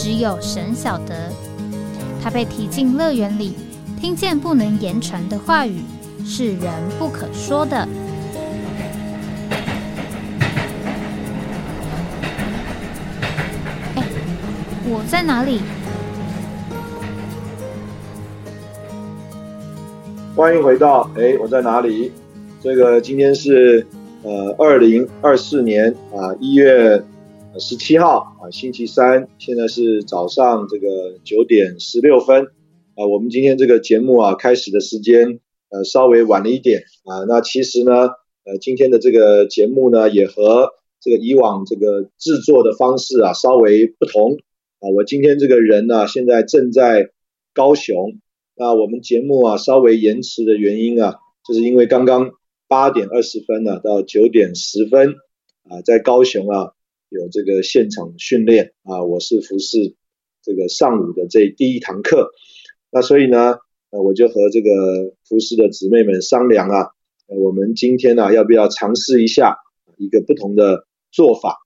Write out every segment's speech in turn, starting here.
只有神晓得，他被提进乐园里，听见不能言传的话语，是人不可说的。哎，我在哪里？欢迎回到哎，我在哪里？这个今天是呃二零二四年啊一月。十七号啊，星期三，现在是早上这个九点十六分啊。我们今天这个节目啊，开始的时间呃稍微晚了一点啊。那其实呢，呃，今天的这个节目呢，也和这个以往这个制作的方式啊稍微不同啊。我今天这个人呢，现在正在高雄。那我们节目啊稍微延迟的原因啊，就是因为刚刚八点二十分呢到九点十分啊，在高雄啊。有这个现场训练啊，我是服侍这个上午的这第一堂课，那所以呢，呃，我就和这个服侍的姊妹们商量啊，呃，我们今天呢要不要尝试一下一个不同的做法？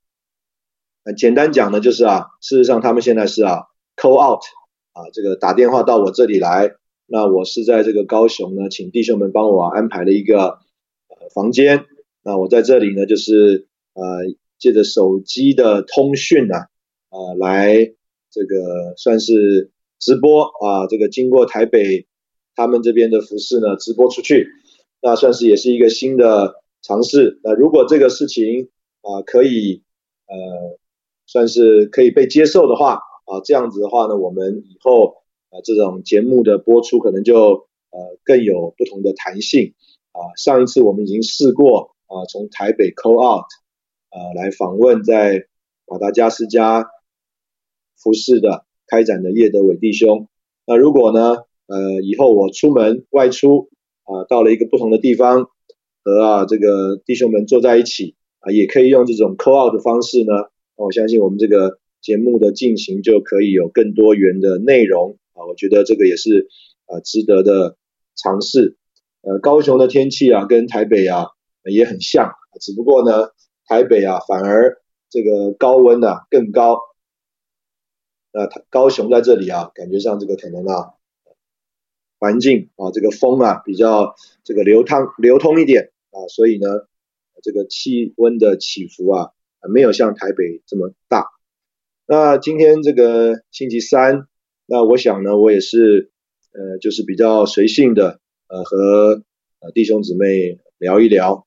那简单讲呢，就是啊，事实上他们现在是啊，call out 啊，这个打电话到我这里来，那我是在这个高雄呢，请弟兄们帮我安排了一个呃房间，那我在这里呢，就是呃。借着手机的通讯呢，啊，来这个算是直播啊，这个经过台北他们这边的服饰呢，直播出去，那算是也是一个新的尝试。那如果这个事情啊可以呃算是可以被接受的话啊，这样子的话呢，我们以后啊这种节目的播出可能就呃更有不同的弹性啊。上一次我们已经试过啊，从台北 call out。呃，来访问在马达加斯加服饰的开展的叶德伟弟兄。那如果呢，呃，以后我出门外出啊，到了一个不同的地方，和啊这个弟兄们坐在一起啊，也可以用这种 call out 的方式呢。我相信我们这个节目的进行就可以有更多元的内容啊。我觉得这个也是啊值得的尝试。呃，高雄的天气啊，跟台北啊也很像，只不过呢。台北啊，反而这个高温呢更高。那高雄在这里啊，感觉上这个可能啊，环境啊，这个风啊比较这个流淌流通一点啊，所以呢，这个气温的起伏啊，没有像台北这么大。那今天这个星期三，那我想呢，我也是呃，就是比较随性的呃，和弟兄姊妹聊一聊。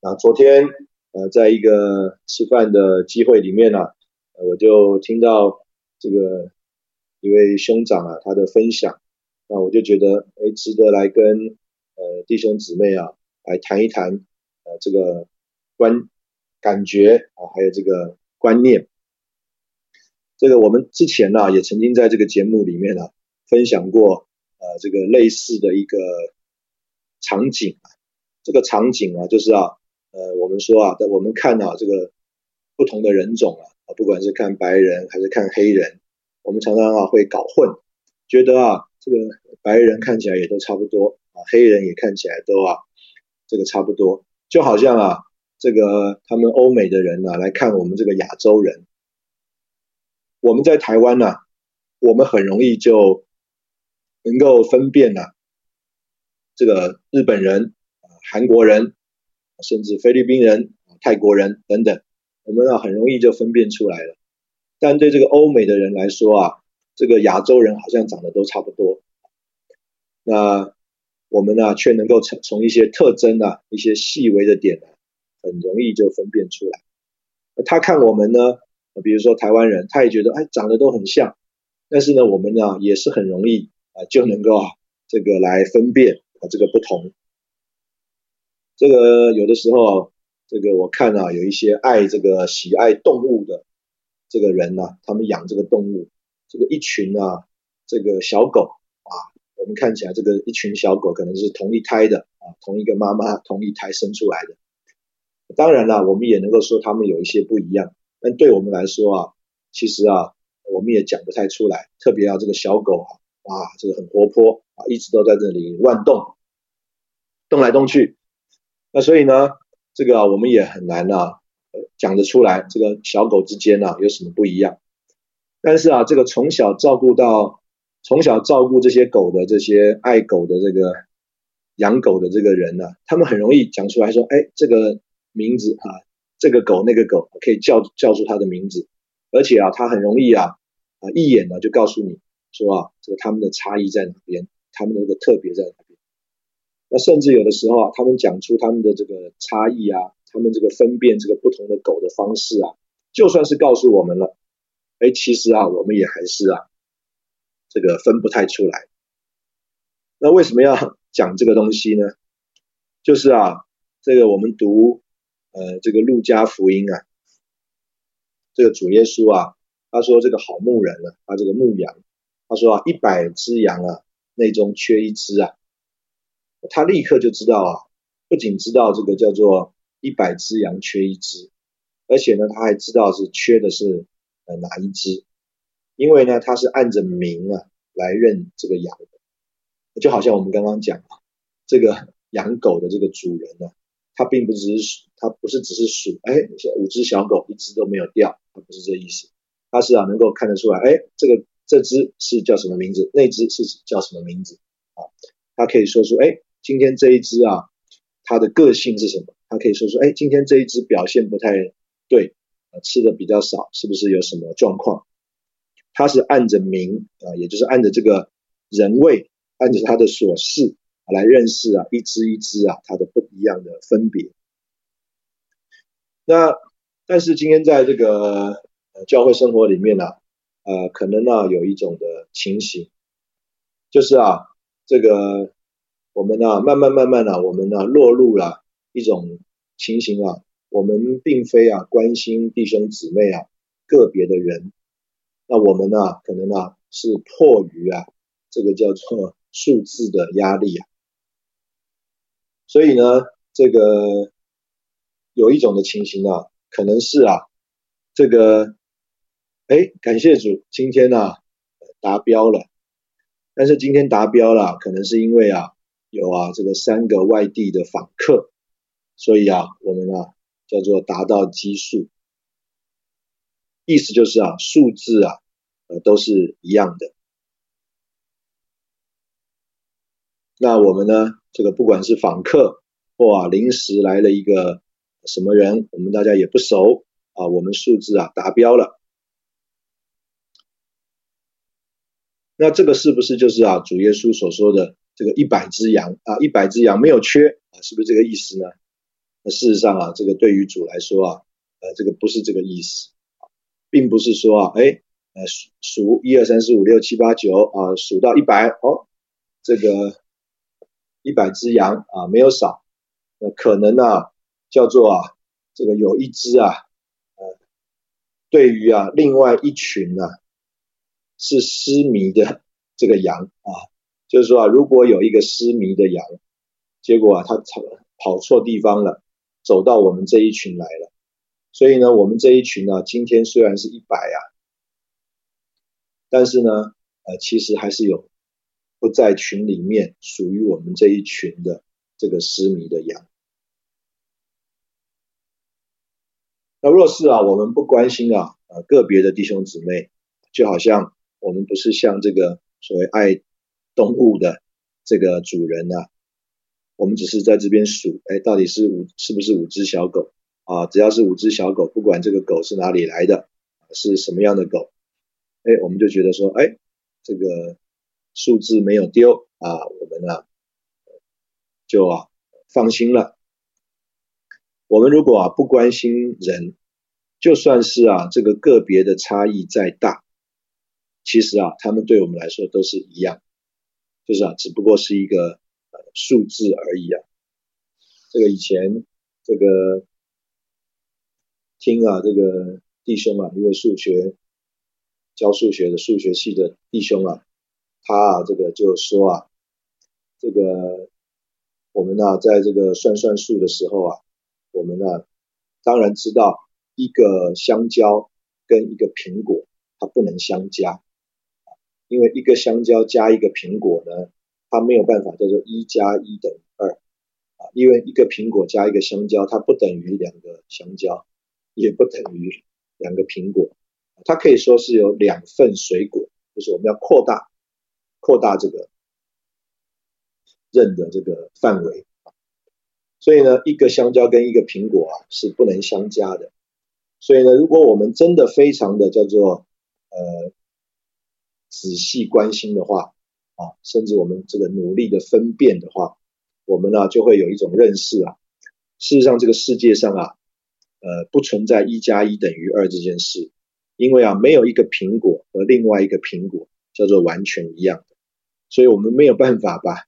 那昨天。呃，在一个吃饭的机会里面呢，我就听到这个一位兄长啊，他的分享，那我就觉得，哎，值得来跟呃弟兄姊妹啊来谈一谈，呃，这个观感觉啊，还有这个观念。这个我们之前呢，也曾经在这个节目里面呢分享过，呃，这个类似的一个场景啊，这个场景啊，就是啊。呃，我们说啊，在我们看到这个不同的人种啊，不管是看白人还是看黑人，我们常常啊会搞混，觉得啊这个白人看起来也都差不多啊，黑人也看起来都啊这个差不多，就好像啊这个他们欧美的人呢来看我们这个亚洲人，我们在台湾呢，我们很容易就能够分辨呢这个日本人韩国人。甚至菲律宾人、泰国人等等，我们啊很容易就分辨出来了。但对这个欧美的人来说啊，这个亚洲人好像长得都差不多。那我们呢，却能够从从一些特征啊、一些细微的点啊，很容易就分辨出来。他看我们呢，比如说台湾人，他也觉得哎长得都很像。但是呢，我们呢也是很容易啊就能够啊这个来分辨啊这个不同。这个有的时候，这个我看啊，有一些爱这个喜爱动物的这个人呢，他们养这个动物这个一群啊，这个小狗啊，我们看起来这个一群小狗可能是同一胎的啊，同一个妈妈同一胎生出来的。当然了，我们也能够说它们有一些不一样，但对我们来说啊，其实啊，我们也讲不太出来。特别啊，这个小狗啊，啊，这个很活泼啊，一直都在这里乱动，动来动去。那所以呢，这个我们也很难啊，讲得出来这个小狗之间啊有什么不一样。但是啊，这个从小照顾到从小照顾这些狗的这些爱狗的这个养狗的这个人呢，他们很容易讲出来说，哎，这个。名字啊，这个狗那个狗可以叫叫出它的名字，而且啊，它很容易啊啊一眼呢就告诉你说啊，这个它们的差异在哪边，它们的这个特别在哪。那甚至有的时候啊，他们讲出他们的这个差异啊，他们这个分辨这个不同的狗的方式啊，就算是告诉我们了，哎，其实啊，我们也还是啊这个分不太出来。那为什么要讲这个东西呢？就是啊，这个我们读。呃，这个路加福音啊，这个主耶稣啊，他说这个好牧人啊，他这个牧羊，他说啊，一百只羊啊，内中缺一只啊，他立刻就知道啊，不仅知道这个叫做一百只羊缺一只，而且呢，他还知道是缺的是呃哪一只，因为呢，他是按着名啊来认这个羊的，就好像我们刚刚讲啊，这个 养狗的这个主人呢。他并不只是数，它不是只是数，哎，五只小狗一只都没有掉，他不是这意思，他是啊能够看得出来，哎，这个这只是叫什么名字，那只是叫什么名字啊？他可以说出，哎，今天这一只啊，它的个性是什么？它可以说说，哎，今天这一只表现不太对，吃的比较少，是不是有什么状况？它是按着名啊，也就是按着这个人位，按着它的所事。来认识啊，一只一只啊，它的不一样的分别。那但是今天在这个教会生活里面呢，呃，可能呢有一种的情形，就是啊，这个我们呢慢慢慢慢的，我们呢落入了一种情形啊，我们并非啊关心弟兄姊妹啊个别的人，那我们呢可能呢是迫于啊这个叫做数字的压力啊。所以呢，这个有一种的情形啊，可能是啊，这个，哎，感谢主，今天呢达标了。但是今天达标了，可能是因为啊，有啊这个三个外地的访客，所以啊，我们啊叫做达到基数，意思就是啊，数字啊，呃都是一样的。那我们呢？这个不管是访客或啊临时来了一个什么人，我们大家也不熟啊，我们数字啊达标了。那这个是不是就是啊主耶稣所说的这个一百只羊啊一百只羊没有缺啊？是不是这个意思呢？那事实上啊，这个对于主来说啊，呃，这个不是这个意思，并不是说啊，哎，呃数一二三四五六七八九啊，数到一百哦，这个。一百只羊啊，没有少，那可能呢，叫做啊，这个有一只啊，呃，对于啊，另外一群呢，是失迷的这个羊啊，就是说啊，如果有一个失迷的羊，结果啊，它跑跑错地方了，走到我们这一群来了，所以呢，我们这一群呢，今天虽然是一百啊，但是呢，呃，其实还是有。不在群里面，属于我们这一群的这个失迷的羊。那若是啊，我们不关心啊，呃，个别的弟兄姊妹，就好像我们不是像这个所谓爱动物的这个主人啊，我们只是在这边数，哎，到底是五是不是五只小狗啊？只要是五只小狗，不管这个狗是哪里来的，是什么样的狗，哎，我们就觉得说，哎，这个。数字没有丢啊，我们呢就啊放心了。我们如果啊不关心人，就算是啊这个个别的差异再大，其实啊他们对我们来说都是一样，就是啊只不过是一个呃数字而已啊。这个以前这个听啊这个弟兄啊，因为数学教数学的数学系的弟兄啊，他啊这个就说啊，这个我们呢在这个算算数的时候啊，我们呢当然知道一个香蕉跟一个苹果它不能相加，因为一个香蕉加一个苹果呢，它没有办法叫做一加一等于二啊，因为一个苹果加一个香蕉，它不等于两个香蕉，也不等于两个苹果。它可以说是有两份水果，就是我们要扩大扩大这个认的这个范围所以呢，一个香蕉跟一个苹果啊是不能相加的。所以呢，如果我们真的非常的叫做呃仔细关心的话啊，甚至我们这个努力的分辨的话，我们呢就会有一种认识啊。事实上，这个世界上啊，呃，不存在一加一等于二这件事。因为啊，没有一个苹果和另外一个苹果叫做完全一样的，所以我们没有办法把，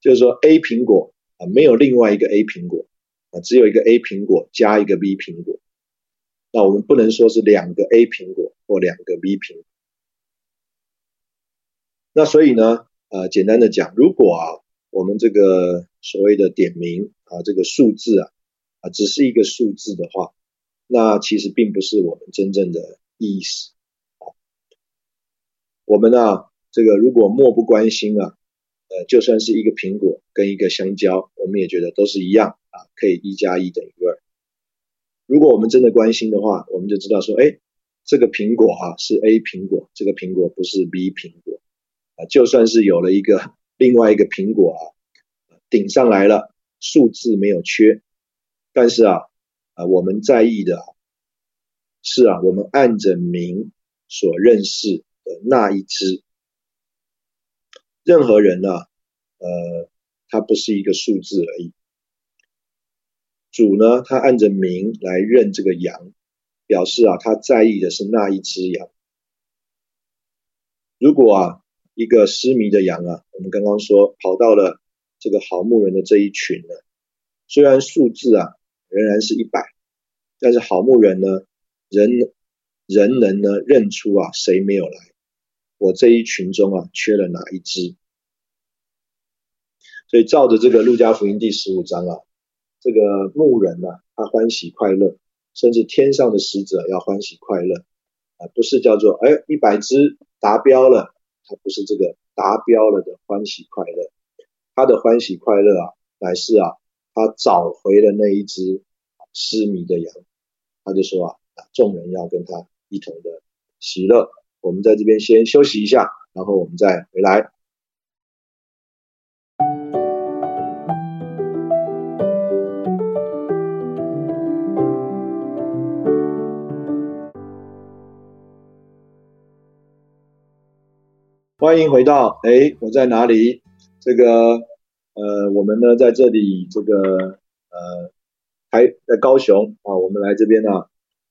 就是说 A 苹果啊，没有另外一个 A 苹果啊，只有一个 A 苹果加一个 B 苹果，那我们不能说是两个 A 苹果或两个 B 苹果。那所以呢，呃，简单的讲，如果啊，我们这个所谓的点名啊，这个数字啊，啊，只是一个数字的话。那其实并不是我们真正的意思啊。我们呢，这个如果漠不关心啊，呃，就算是一个苹果跟一个香蕉，我们也觉得都是一样啊，可以一加一等于二。如果我们真的关心的话，我们就知道说，哎，这个苹果啊是 A 苹果，这个苹果不是 B 苹果就算是有了一个另外一个苹果啊，顶上来了，数字没有缺，但是啊。啊，我们在意的是啊，我们按着名所认识的那一只。任何人呢，呃，他不是一个数字而已。主呢，他按着名来认这个羊，表示啊，他在意的是那一只羊。如果啊，一个失迷的羊啊，我们刚刚说跑到了这个好牧人的这一群呢，虽然数字啊。仍然是一百，但是好牧人呢，人人能呢认出啊谁没有来，我这一群中啊缺了哪一只？所以照着这个路加福音第十五章啊，这个牧人呢，他欢喜快乐，甚至天上的使者要欢喜快乐啊，不是叫做哎一百只达标了，他不是这个达标了的欢喜快乐，他的欢喜快乐啊，乃是啊。他找回了那一只失迷的羊，他就说啊，众人要跟他一同的喜乐。我们在这边先休息一下，然后我们再回来。欢迎回到，哎，我在哪里？这个。呃，我们呢在这里，这个呃，还在高雄啊，我们来这边呢，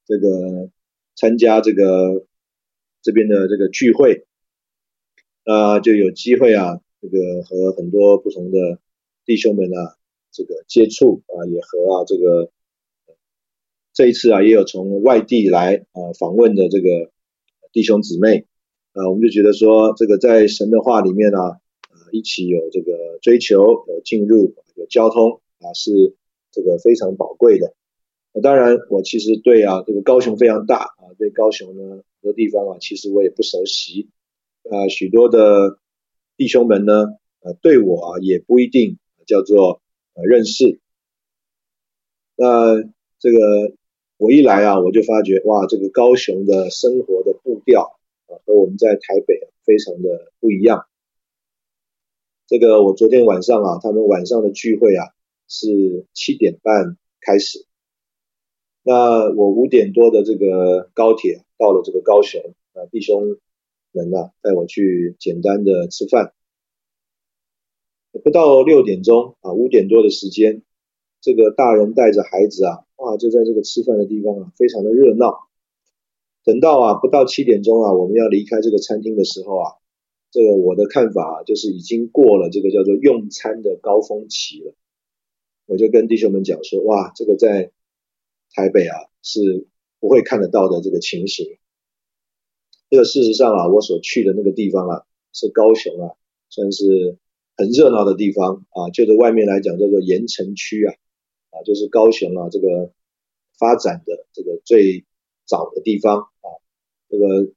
这个参加这个这边的这个聚会，那就有机会啊，这个和很多不同的弟兄们啊，这个接触啊，也和啊这个这一次啊，也有从外地来啊访问的这个弟兄姊妹啊，我们就觉得说，这个在神的话里面呢啊。一起有这个追求，有进入，有交通啊，是这个非常宝贵的。那当然，我其实对啊，这个高雄非常大啊，对高雄呢很多地方啊，其实我也不熟悉啊。许多的弟兄们呢，呃，对我啊也不一定叫做呃认识。那这个我一来啊，我就发觉哇，这个高雄的生活的步调和我们在台北非常的不一样。这个我昨天晚上啊，他们晚上的聚会啊是七点半开始。那我五点多的这个高铁到了这个高雄啊，弟兄们啊带我去简单的吃饭。不到六点钟啊，五点多的时间，这个大人带着孩子啊，哇，就在这个吃饭的地方啊，非常的热闹。等到啊不到七点钟啊，我们要离开这个餐厅的时候啊。这个我的看法就是已经过了这个叫做用餐的高峰期了，我就跟弟兄们讲说，哇，这个在台北啊是不会看得到的这个情形。这个事实上啊，我所去的那个地方啊，是高雄啊，算是很热闹的地方啊，就是外面来讲叫做盐城区啊，啊，就是高雄啊这个发展的这个最早的地方啊，这个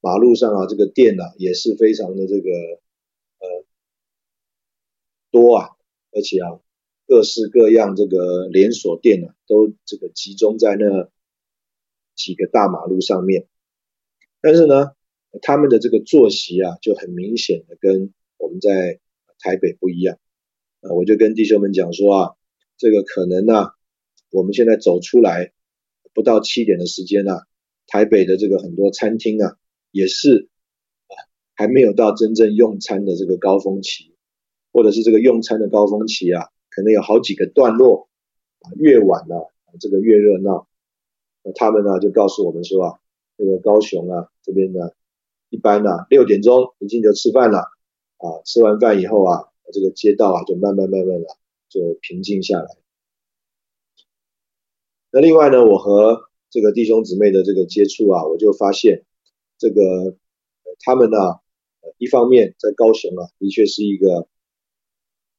马路上啊，这个店啊也是非常的这个呃多啊，而且啊。各式各样这个连锁店呢，都这个集中在那几个大马路上面。但是呢，他们的这个作息啊，就很明显的跟我们在台北不一样。啊，我就跟弟兄们讲说啊，这个可能呢，我们现在走出来不到七点的时间啊，台北的这个很多餐厅啊，也是啊，还没有到真正用餐的这个高峰期，或者是这个用餐的高峰期啊。可能有好几个段落啊，越晚了，这个越热闹。那他们呢就告诉我们说啊，这个高雄啊这边呢，一般呢六点钟已经就吃饭了啊，吃完饭以后啊，这个街道啊就慢慢慢慢的就平静下来。那另外呢，我和这个弟兄姊妹的这个接触啊，我就发现这个他们呢，一方面在高雄啊，的确是一个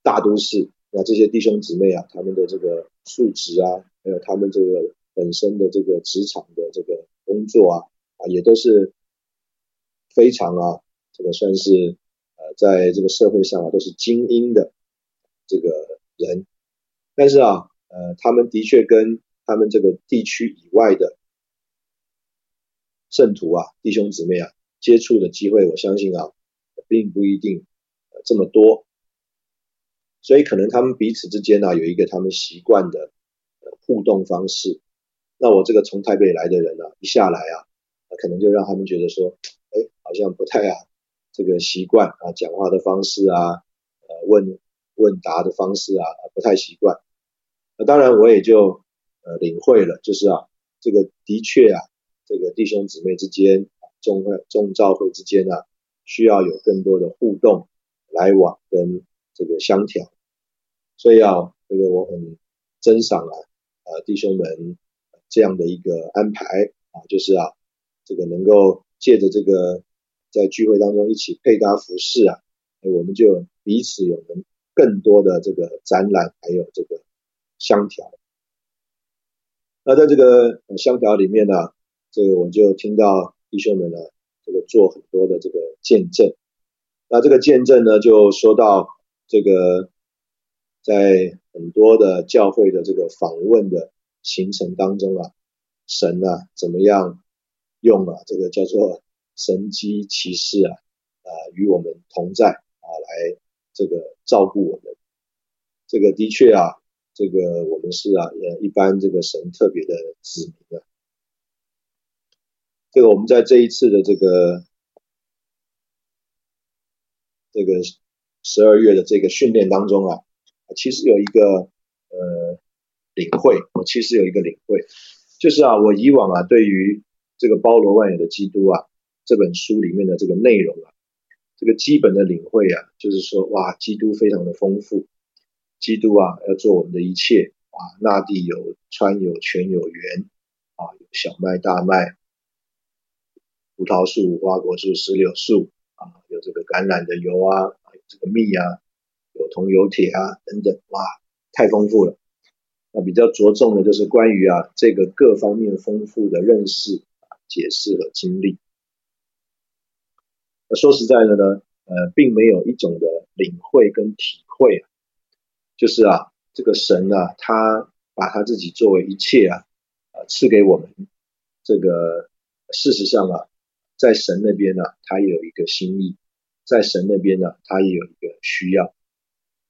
大都市。那这些弟兄姊妹啊，他们的这个素质啊，还有他们这个本身的这个职场的这个工作啊，啊，也都是非常啊，这个算是呃，在这个社会上啊，都是精英的这个人。但是啊，呃，他们的确跟他们这个地区以外的圣徒啊、弟兄姊妹啊接触的机会，我相信啊，并不一定这么多。所以可能他们彼此之间呢有一个他们习惯的互动方式。那我这个从台北来的人呢，一下来啊，可能就让他们觉得说，哎，好像不太啊，这个习惯啊，讲话的方式啊，呃，问问答的方式啊，不太习惯。那当然我也就呃领会了，就是啊，这个的确啊，这个弟兄姊妹之间，众会众教会之间啊，需要有更多的互动来往跟。这个相调，所以啊，这个我很珍赏啊，呃，弟兄们这样的一个安排啊，就是啊，这个能够借着这个在聚会当中一起配搭服饰啊，我们就彼此有能更多的这个展览，还有这个相调。那在这个香调里面呢，这个我就听到弟兄们呢，这个做很多的这个见证。那这个见证呢，就说到。这个在很多的教会的这个访问的行程当中啊，神啊怎么样用啊这个叫做神机骑士啊啊与我们同在啊来这个照顾我们，这个的确啊这个我们是啊呃一般这个神特别的子民啊，这个我们在这一次的这个这个。十二月的这个训练当中啊，其实有一个呃领会，我其实有一个领会，就是啊，我以往啊对于这个包罗万有的基督啊这本书里面的这个内容啊，这个基本的领会啊，就是说哇，基督非常的丰富，基督啊要做我们的一切啊，那地有川有泉有源啊，有小麦大麦，葡萄树、无花果树、石榴树啊，有这个橄榄的油啊。这个蜜啊，有铜有铁啊等等，哇，太丰富了。那比较着重的就是关于啊这个各方面丰富的认识、解释和经历。那说实在的呢，呃，并没有一种的领会跟体会啊，就是啊这个神啊，他把他自己作为一切啊，啊赐给我们。这个事实上啊，在神那边呢，他也有一个心意。在神那边呢，他也有一个需要。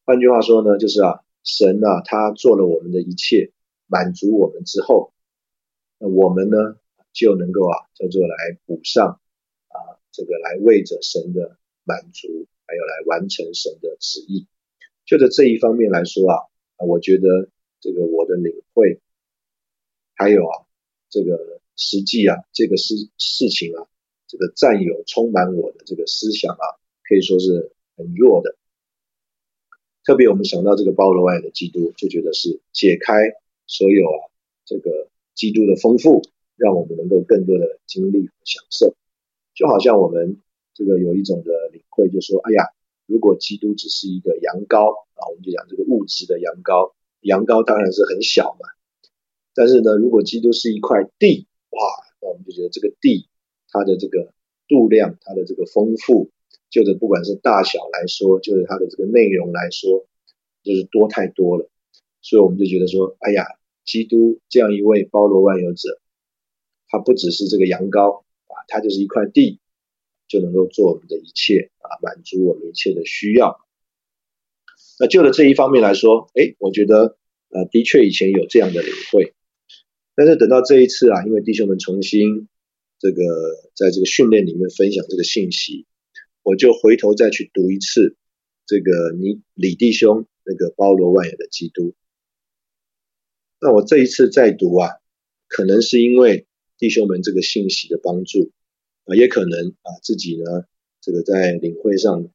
换句话说呢，就是啊，神啊，他做了我们的一切，满足我们之后，那我们呢就能够啊，叫做来补上啊，这个来为着神的满足，还有来完成神的旨意。就在这一方面来说啊，我觉得这个我的领会，还有啊，这个实际啊，这个事事情啊，这个占有充满我的这个思想啊。可以说是很弱的，特别我们想到这个包罗万的基督，就觉得是解开所有啊这个基督的丰富，让我们能够更多的经历和享受。就好像我们这个有一种的领会，就说，哎呀，如果基督只是一个羊羔啊，我们就讲这个物质的羊羔，羊羔当然是很小嘛。但是呢，如果基督是一块地，哇，那我们就觉得这个地它的这个度量，它的这个丰富，就是不管是大小来说，就是它的这个内容来说，就是多太多了。所以我们就觉得说，哎呀，基督这样一位包罗万有者，他不只是这个羊羔啊，他就是一块地，就能够做我们的一切啊，满足我们一切的需要。那就的这一方面来说，哎，我觉得呃，的确以前有这样的领会。但是等到这一次啊，因为弟兄们重新这个在这个训练里面分享这个信息，我就回头再去读一次这个你李弟兄那个包罗万有的基督。那我这一次再读啊，可能是因为弟兄们这个信息的帮助啊，也可能啊自己呢这个在领会上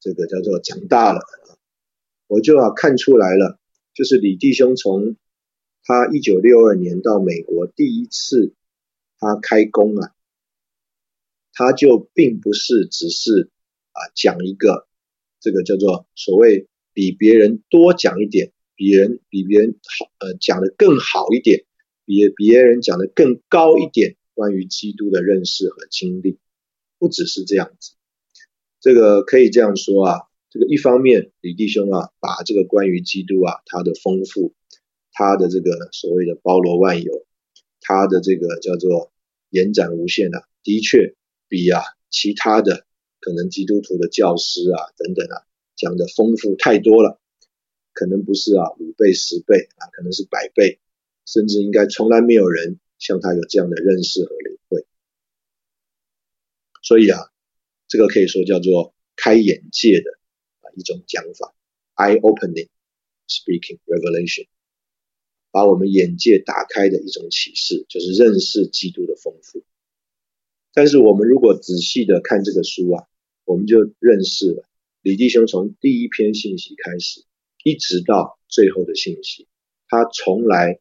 这个叫做长大了，我就啊看出来了，就是李弟兄从。他一九六二年到美国第一次，他开工啊，他就并不是只是啊讲一个这个叫做所谓比别人多讲一点，比人比别人好呃讲的更好一点，比别人讲的更高一点关于基督的认识和经历，不只是这样子，这个可以这样说啊，这个一方面李弟兄啊把这个关于基督啊他的丰富。他的这个所谓的包罗万有，他的这个叫做延展无限啊，的确比啊其他的可能基督徒的教师啊等等啊讲的丰富太多了，可能不是啊五倍十倍啊，可能是百倍，甚至应该从来没有人像他有这样的认识和领会。所以啊，这个可以说叫做开眼界的啊一种讲法，eye opening speaking revelation。把我们眼界打开的一种启示，就是认识基督的丰富。但是我们如果仔细的看这个书啊，我们就认识了李弟兄从第一篇信息开始，一直到最后的信息，他从来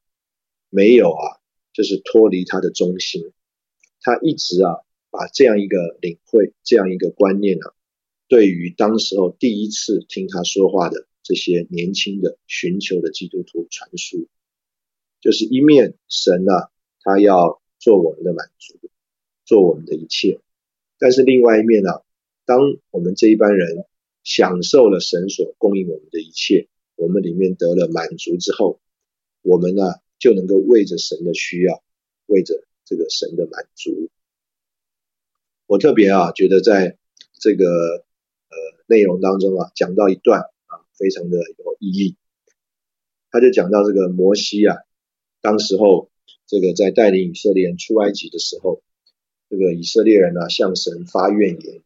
没有啊，就是脱离他的中心。他一直啊，把这样一个领会，这样一个观念啊，对于当时候第一次听他说话的这些年轻的寻求的基督徒传输。就是一面神啊，他要做我们的满足，做我们的一切；但是另外一面呢，当我们这一班人享受了神所供应我们的一切，我们里面得了满足之后，我们呢就能够为着神的需要，为着这个神的满足。我特别啊觉得在这个呃内容当中啊，讲到一段啊，非常的有意义。他就讲到这个摩西啊。当时候，这个在带领以色列人出埃及的时候，这个以色列人呢向神发怨言。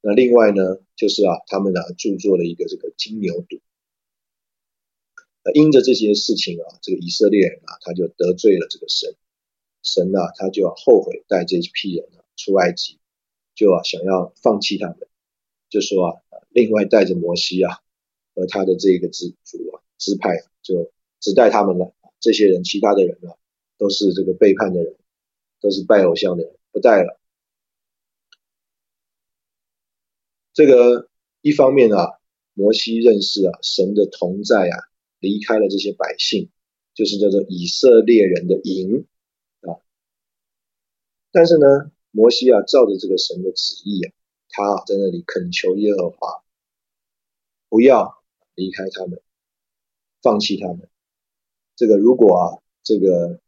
那另外呢，就是啊，他们呢著作了一个这个金牛犊。因着这些事情啊，这个以色列人啊，他就得罪了这个神，神啊，他就要后悔带这批人啊出埃及，就啊想要放弃他们，就说啊，另外带着摩西啊。和他的这个支族啊支派就只带他们了，这些人其他的人啊都是这个背叛的人，都是拜偶像的人，不带了。这个一方面啊，摩西认识啊神的同在啊，离开了这些百姓，就是叫做以色列人的营啊。但是呢，摩西啊照着这个神的旨意啊，他在那里恳求耶和华，不要。离开他们，放弃他们。这个如果啊，这个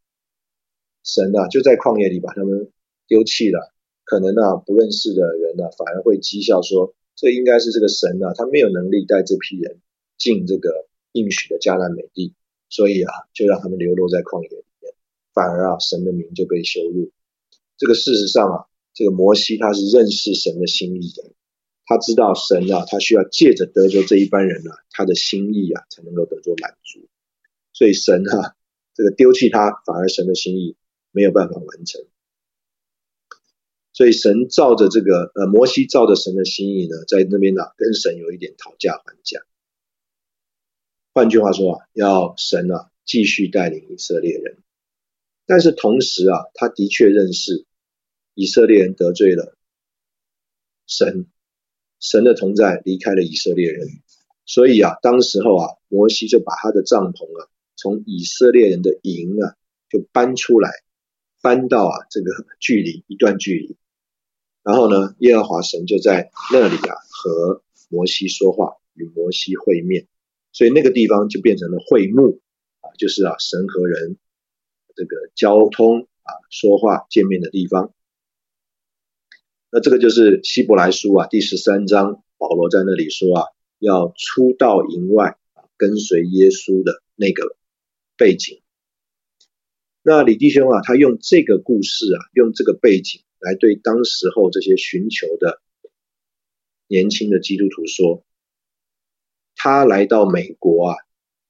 神啊就在旷野里把他们丢弃了，可能啊不认识的人呢反而会讥笑说，这应该是这个神啊，他没有能力带这批人进这个应许的迦南美地，所以啊就让他们流落在旷野里面，反而啊神的名就被羞辱。这个事实上啊，这个摩西他是认识神的心意的。他知道神啊，他需要借着得着这一班人啊，他的心意啊，才能够得着满足。所以神啊，这个丢弃他，反而神的心意没有办法完成。所以神照着这个呃，摩西照着神的心意呢，在那边呢，跟神有一点讨价还价。换句话说啊，要神啊继续带领以色列人。但是同时啊，他的确认识以色列人得罪了神，神的同在离开了以色列人，所以啊，当时候啊，摩西就把他的帐篷啊，从以色列人的营啊，就搬出来，搬到啊这个距离一段距离，然后呢，耶和华神就在那里啊和摩西说话，与摩西会面，所以那个地方就变成了会幕啊，就是啊神和人。这个交通啊，说话见面的地方，那这个就是希伯来书啊第十三章，保罗在那里说啊，要出到营外啊，跟随耶稣的那个背景。那李弟兄啊，他用这个故事啊，用这个背景来对当时候这些寻求的年轻的基督徒说，他来到美国啊。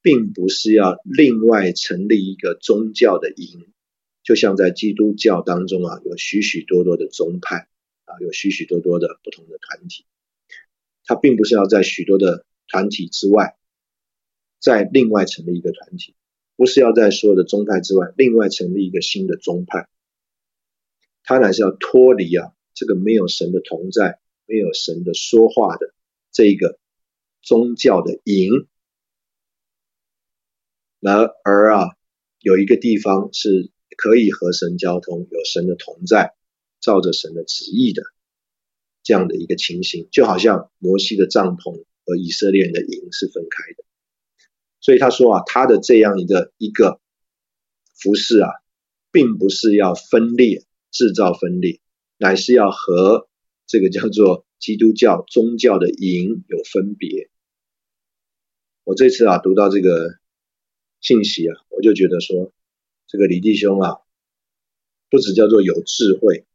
并不是要另外成立一个宗教的营，就像在基督教当中啊，有许许多多的宗派啊，有许许多多的不同的团体。他并不是要在许多的团体之外，再另外成立一个团体，不是要在所有的宗派之外另外成立一个新的宗派。他乃是要脱离啊这个没有神的同在、没有神的说话的这一个宗教的营。然而啊，有一个地方是可以和神交通，有神的同在，照着神的旨意的这样的一个情形，就好像摩西的帐篷和以色列人的营是分开的。所以他说啊，他的这样一个一个服饰啊，并不是要分裂、制造分裂，乃是要和这个叫做基督教宗教的营有分别。我这次啊，读到这个。信息啊，我就觉得说，这个李弟兄啊，不止叫做有智慧，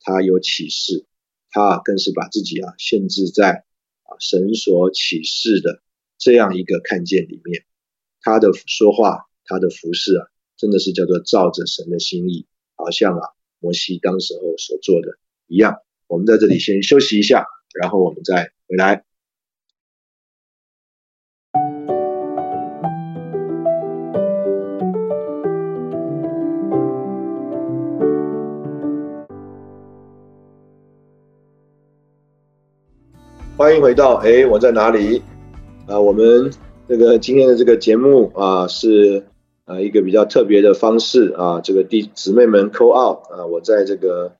他有启示，他更是把自己啊限制在啊神所启示的这样一个看见里面。他的说话，他的服饰啊，真的是叫做照着神的心意，好像啊摩西当时候所做的一样。我们在这里先休息一下，然后我们再回来。欢迎回到哎，我在哪里？啊，我们这个今天的这个节目啊，是啊一个比较特别的方式啊。这个弟姊妹们 call out 啊，我在这个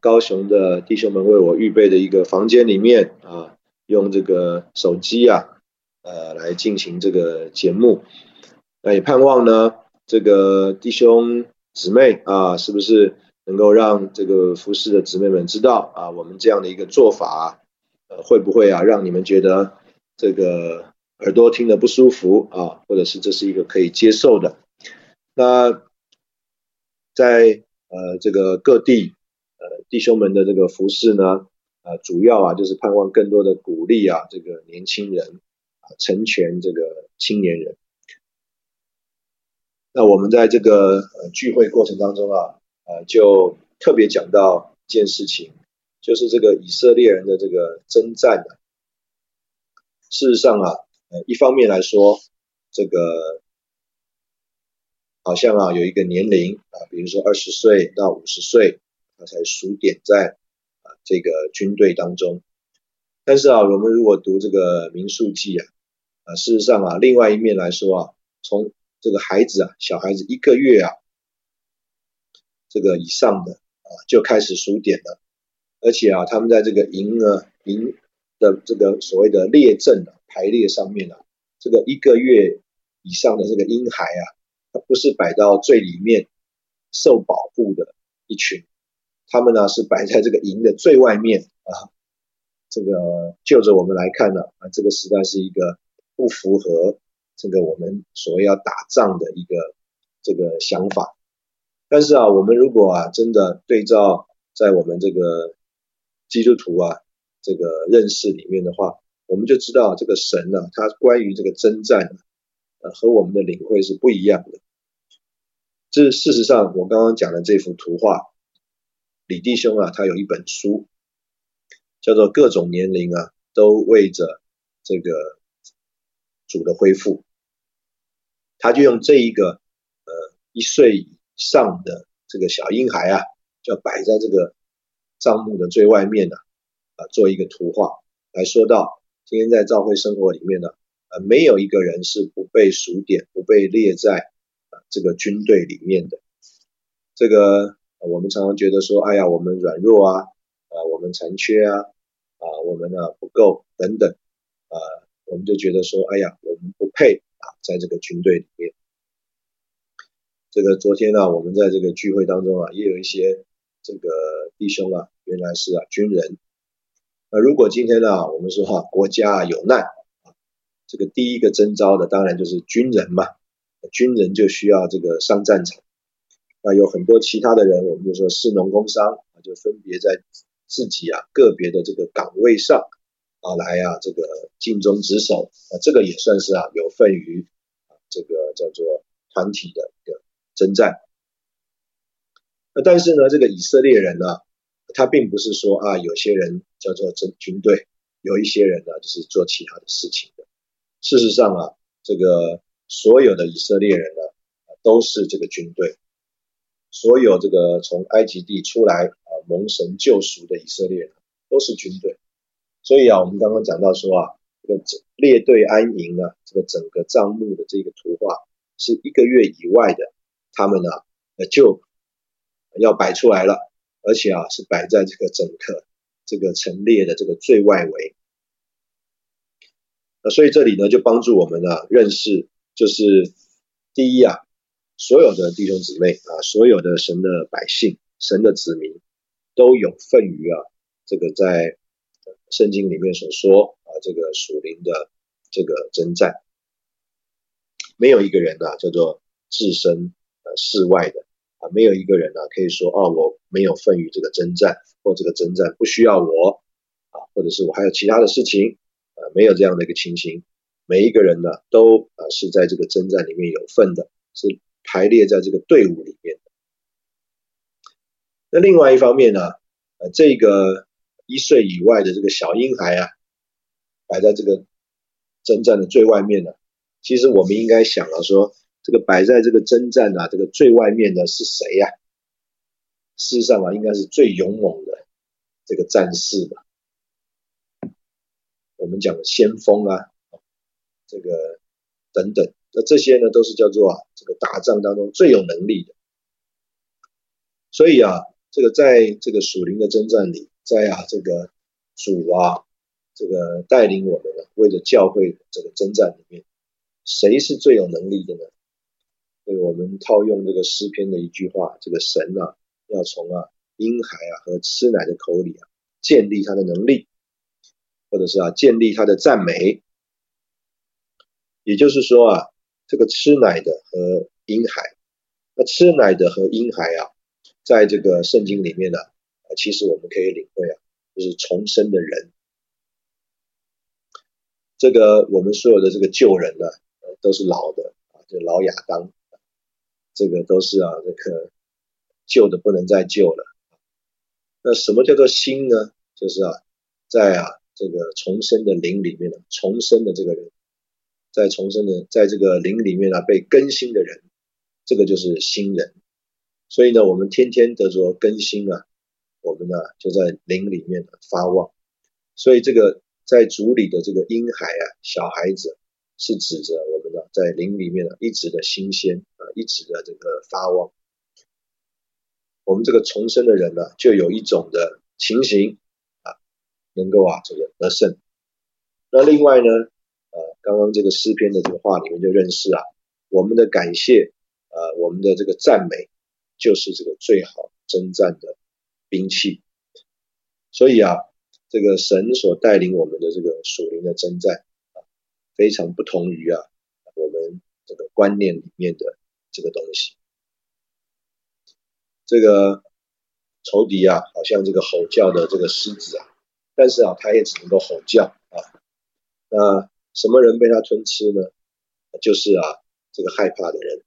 高雄的弟兄们为我预备的一个房间里面啊，用这个手机啊，呃，来进行这个节目。那也盼望呢，这个弟兄姊妹啊，是不是能够让这个服侍的姊妹们知道啊，我们这样的一个做法。会不会啊，让你们觉得这个耳朵听得不舒服啊，或者是这是一个可以接受的？那在呃这个各地呃弟兄们的这个服饰呢，呃，主要啊就是盼望更多的鼓励啊，这个年轻人啊成全这个青年人。那我们在这个呃聚会过程当中啊，呃就特别讲到一件事情。就是这个以色列人的这个征战啊，事实上啊，呃，一方面来说，这个好像啊有一个年龄啊，比如说二十岁到五十岁，他才数点在啊这个军队当中。但是啊，我们如果读这个民数记啊，啊，事实上啊，另外一面来说啊，从这个孩子啊，小孩子一个月啊，这个以上的啊，就开始数点了。而且啊，他们在这个营呢营的这个所谓的列阵的排列上面啊，这个一个月以上的这个婴孩啊，它不是摆到最里面受保护的一群，他们呢是摆在这个营的最外面啊。这个就着我们来看呢啊，这个时代是一个不符合这个我们所谓要打仗的一个这个想法。但是啊，我们如果啊真的对照在我们这个基督徒啊，这个认识里面的话，我们就知道这个神呢，他关于这个征战，呃，和我们的领会是不一样的。这事实上，我刚刚讲的这幅图画，李弟兄啊，他有一本书，叫做《各种年龄啊都为着这个主的恢复》，他就用这一个呃一岁以上的这个小婴孩啊，就摆在这个帐目的最外面呢，啊，做一个图画来说到，今天在教会生活里面呢，呃，没有一个人是不被数点、不被列在啊这个军队里面的。这个我们常常觉得说，哎呀，我们软弱啊，啊，我们残缺啊，啊，我们呢不够等等，啊，我们就觉得说，哎呀，我们不配啊，在这个军队里面。这个昨天呢，我们在这个聚会当中啊，也有一些这个弟兄啊，原来是啊军人。那如果今天呢，我们说哈，国家有难啊，这个第一个征召的当然就是军人嘛，军人就需要这个上战场。那有很多其他的人，我们就说士农工商啊，就分别在自己啊个别的这个岗位上啊来啊这个尽忠职守啊，这个也算是啊有份于这个叫做团体的一个。征战，那但是呢，这个以色列人呢，他并不是说啊，有些人叫做这军队，有一些人呢就是做其他的事情的。事实上啊，这个所有的以色列人呢，都是这个军队，所有这个从埃及地出来啊蒙神救赎的以色列人都是军队。所以啊，我们刚刚讲到说啊，这个列队安营啊，这个整个帐幕的这个图画是一个月以外的。他们呢，就要摆出来了，而且啊，是摆在这个整个这个陈列的这个最外围。那所以这里呢，就帮助我们呢认识，就是第一啊，所有的弟兄姊妹啊，所有的神的百姓、神的子民，都有份于啊，这个在圣经里面所说啊，这个属灵的这个征战，没有一个人啊叫做置身。室外的啊，没有一个人呢可以说哦，我没有份于这个征战，或这个征战不需要我啊，或者是我还有其他的事情啊，没有这样的一个情形。每一个人呢，都啊是在这个征战里面有份的，是排列在这个队伍里面的。那另外一方面呢，呃，这个一岁以外的这个小婴孩啊，摆在这个征战的最外面呢，其实我们应该想了说。这个摆在这个征战啊，这个最外面的是谁呀？事实上啊，应该是最勇猛的这个战士吧。我们讲的先锋啊，这个等等，那这些呢，都是叫做啊，这个打仗当中最有能力的。所以啊，这个在这个属灵的征战里，在啊这个主啊，这个带领我们的为了教会这个征战里面，谁是最有能力的呢？所以我们套用这个诗篇的一句话，这个神啊，要从啊婴孩啊和吃奶的口里啊建立他的能力，或者是啊建立他的赞美。也就是说啊，这个吃奶的和婴孩，那吃奶的和婴孩啊，在这个圣经里面呢，其实我们可以领会啊，就是重生的人。这个我们所有的这个旧人呢，都是老的啊，就老亚当。这个都是啊，这个旧的不能再旧了。那什么叫做新呢？就是啊，在啊这个重生的灵里面呢，重生的这个人，在重生的在这个灵里面呢被更新的人，这个就是新人。所以呢，我们天天得着更新啊，我们呢就在灵里面发旺。所以这个在主里的这个婴孩啊，小孩子。是指着我们的在灵里面呢，一直的新鲜，一直的这个发旺。我们这个重生的人呢，就有一种的情形啊，能够啊这个得胜。那另外呢，呃，刚刚这个诗篇的这个话里面就认识啊，我们的感谢呃，我们的这个赞美，就是这个最好征战的兵器。所以啊，这个神所带领我们的这个属灵的征战啊。非常不同于啊，我们这个观念里面的这个东西。这个仇敌啊，好像这个吼叫的这个狮子啊，但是啊，它也只能够吼叫啊。那什么人被它吞吃呢？就是啊，这个害怕的人。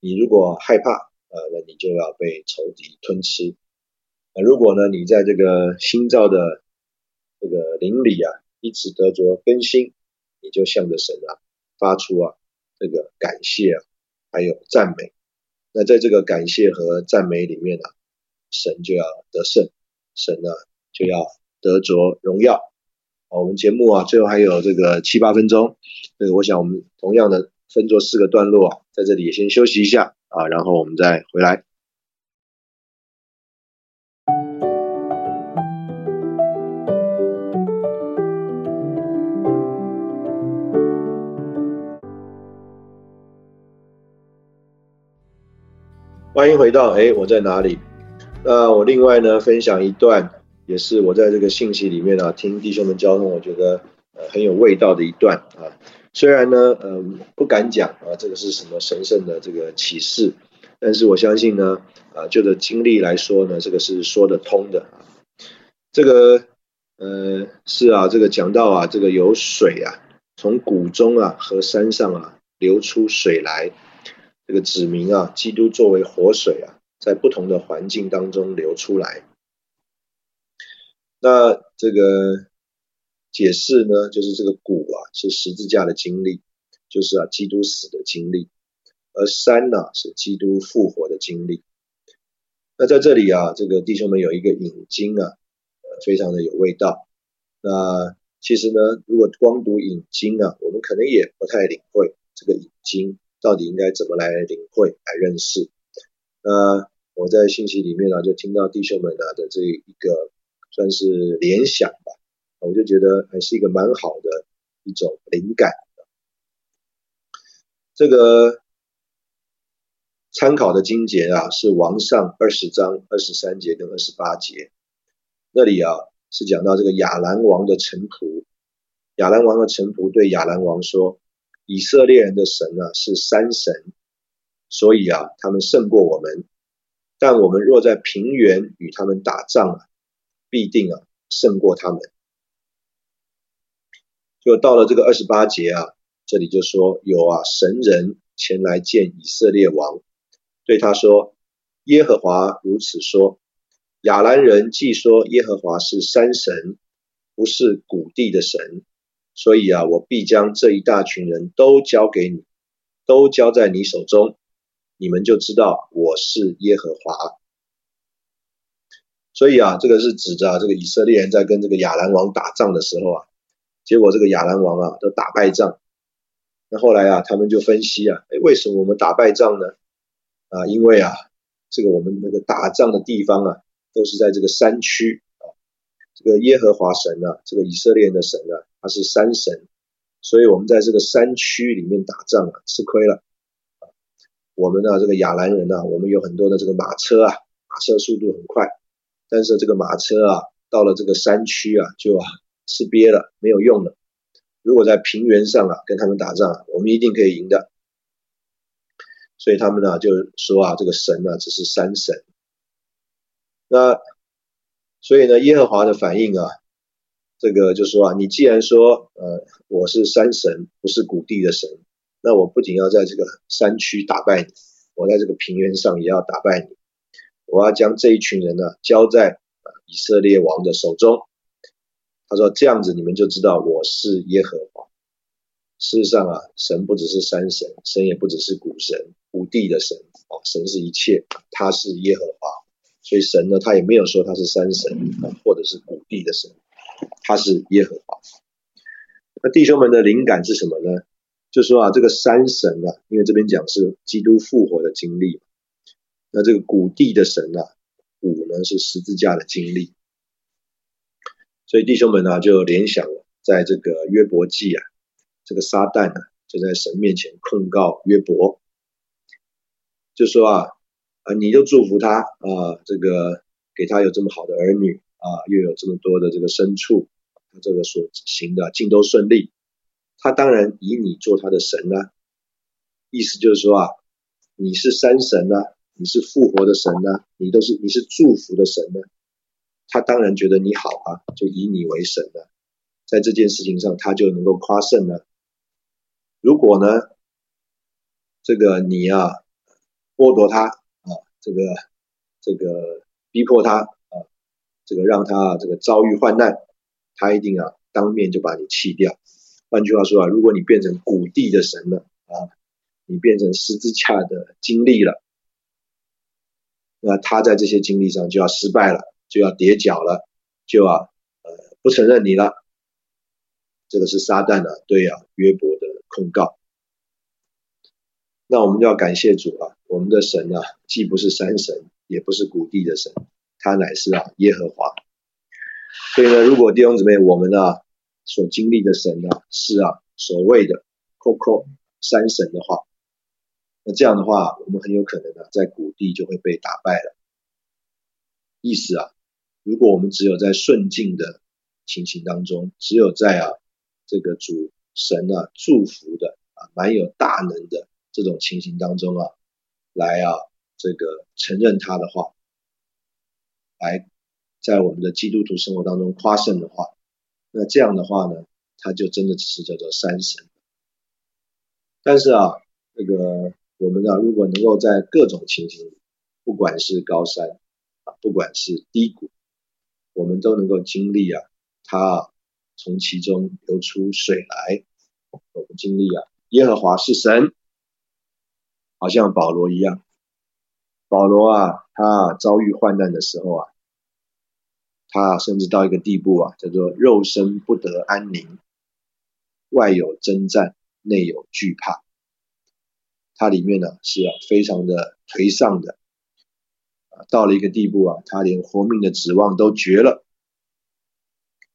你如果害怕啊，那你就要被仇敌吞吃。啊如果呢，你在这个新造的这个灵里啊，一直得着更新。你就向着神啊发出啊这个感谢啊，还有赞美那在这个感谢和赞美里面呢，神就要得胜，神呢就要得着荣耀。好，我们节目啊，最后还有这个七八分钟，这个我想我们同样的分作四个段落啊，在这里也先休息一下啊，然后我们再回来。欢迎回到哎，我在哪里？那我另外呢，分享一段，也是我在这个信息里面啊，听弟兄们交通，我觉得很有味道的一段啊。虽然呢，嗯，不敢讲啊，这个是什么神圣的这个启示，但是我相信呢，啊，就的经历来说呢，这个是说得通的啊。这个呃是啊，这个讲到啊，这个有水啊，从谷中啊和山上啊流出水来。这个指明啊，基督作为活水啊，在不同的环境当中流出来。那这个解释呢，就是这个谷啊是十字架的经历，就是啊基督死的经历，而山呢是基督复活的经历。那在这里啊，这个弟兄们有一个引经啊，非常的有味道。那其实呢，如果光读引经啊，我们可能也不太领会这个引经。到底应该怎么来领会、来认识？那我在信息里面呢，就听到弟兄们啊的这一个算是联想吧，我就觉得还是一个蛮好的一种灵感。这个参考的经节啊，是王上二十章二十三节跟二十八节，那里啊是讲到这个亚兰王的臣仆，亚兰王的臣仆对亚兰王说。以色列人的神啊是山神，所以啊他们胜过我们。但我们若在平原与他们打仗啊，必定啊胜过他们。就到了这个二十八节啊，这里就说有啊神人前来见以色列王，对他说：耶和华如此说，亚兰人既说耶和华是山神，不是谷地的神。所以啊，我必将这一大群人都交给你，都交在你手中，你们就知道我是耶和华。所以啊，这个是指着这个以色列人在跟这个亚兰王打仗的时候啊，结果这个亚兰王啊都打败仗。那后来啊，他们就分析啊，哎，为什么我们打败仗呢？啊，因为啊，这个我们那个打仗的地方啊，都是在这个山区，这个耶和华神啊，这个以色列的神啊。他是山神，所以我们在这个山区里面打仗啊，吃亏了。我们呢，这个亚兰人呢，我们有很多的这个马车啊，马车速度很快，但是这个马车啊，到了这个山区啊，就啊吃瘪了，没有用了。如果在平原上啊跟他们打仗，我们一定可以赢的。所以他们呢就说啊，这个神呢只是山神。那所以呢，耶和华的反应啊。这个就说啊，你既然说呃我是山神，不是谷地的神，那我不仅要在这个山区打败你，我在这个平原上也要打败你。我要将这一群人呢交在以色列王的手中。他说这样子你们就知道我是耶和华。事实上啊，神不只是山神，神也不只是谷神、谷地的神啊，神是一切，他是耶和华。所以神呢，他也没有说他是山神或者是谷地的神。他是耶和华。那弟兄们的灵感是什么呢？就说啊，这个山神啊，因为这边讲是基督复活的经历，那这个谷地的神啊，谷呢是十字架的经历，所以弟兄们呢就联想了，在这个约伯记啊，这个撒旦呢就在神面前控告约伯，就说啊啊，你就祝福他啊，这个给他有这么好的儿女。啊，又有这么多的这个牲畜，他这个所行的尽都顺利，他当然以你做他的神呢。意思就是说啊，你是山神呢，你是复活的神呢，你都是你是祝福的神呢，他当然觉得你好啊，就以你为神了，在这件事情上他就能够夸胜了。如果呢，这个你啊剥夺他，这个这个逼迫他啊。这个让他这个遭遇患难，他一定啊当面就把你弃掉。换句话说啊，如果你变成谷地的神了啊，你变成十字架的经历了，那他在这些经历上就要失败了，就要跌脚了，就要呃不承认你了。这个是撒旦呢对啊约伯的控告。那我们就要感谢主啊，我们的神啊，既不是山神，也不是谷地的神，他乃是啊耶和华。所以呢，如果弟兄姊妹我们啊所经历的神啊是啊所谓的 Coco 山神的话，那这样的话，我们很有可能呢在谷地就会被打败了。意思啊，如果我们只有在顺境的情形当中，只有在啊这个主神啊祝福的啊蛮有大能的。这种情形当中啊，来啊，这个承认他的话，来在我们的基督徒生活当中夸胜的话，那这样的话呢，他就真的只是叫做山神。但是啊，这个我们呢，如果能够在各种情形，不管是高山啊，不管是低谷，我们都能够经历啊，他从其中流出水来，我们经历啊，耶和华是神。好像保罗一样，保罗啊，他遭遇患难的时候啊，他甚至到一个地步啊，叫做肉身不得安宁，外有征战，内有惧怕。他里面呢是啊非常的颓丧的，啊到了一个地步啊，他连活命的指望都绝了。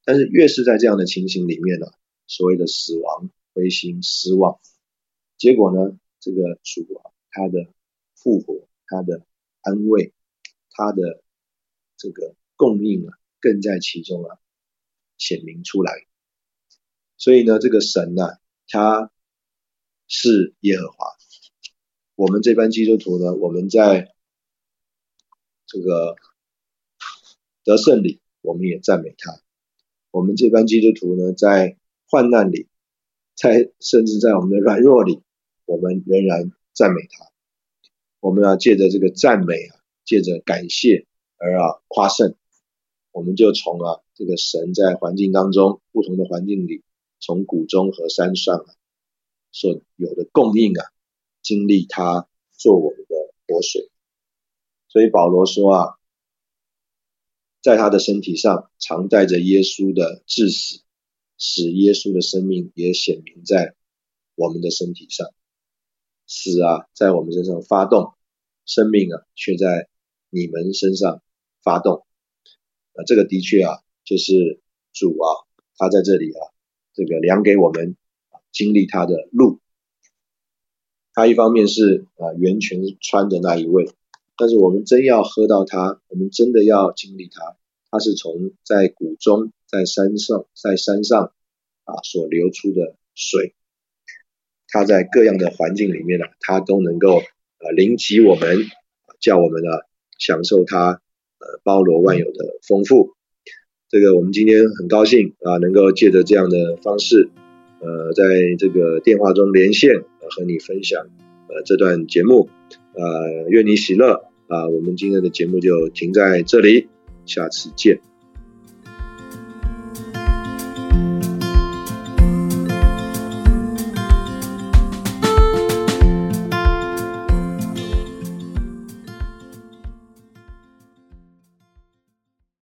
但是越是在这样的情形里面呢，所谓的死亡、灰心、失望，结果呢，这个主啊。他的复活，他的安慰，他的这个供应啊，更在其中啊显明出来。所以呢，这个神呢，他是耶和华。我们这班基督徒呢，我们在这个得胜里，我们也赞美他。我们这班基督徒呢，在患难里，在甚至在我们的软弱里，我们仍然。赞美他，我们要借着这个赞美啊，借着感谢而啊夸胜，我们就从啊这个神在环境当中不同的环境里，从谷中和山上啊所有的供应啊，经历他做我们的活水。所以保罗说啊，在他的身体上常带着耶稣的致死，使耶稣的生命也显明在我们的身体上。死啊，在我们身上发动，生命啊，却在你们身上发动。啊，这个的确啊，就是主啊，他在这里啊，这个量给我们经历他的路。他一方面是啊，源泉穿的那一位，但是我们真要喝到他，我们真的要经历他，他是从在谷中，在山上，在山上啊所流出的水。他在各样的环境里面呢，他都能够呃临及我们，叫我们呢享受他呃包罗万有的丰富。这个我们今天很高兴啊，能够借着这样的方式，呃，在这个电话中连线和你分享呃这段节目，呃，愿你喜乐啊。我们今天的节目就停在这里，下次见。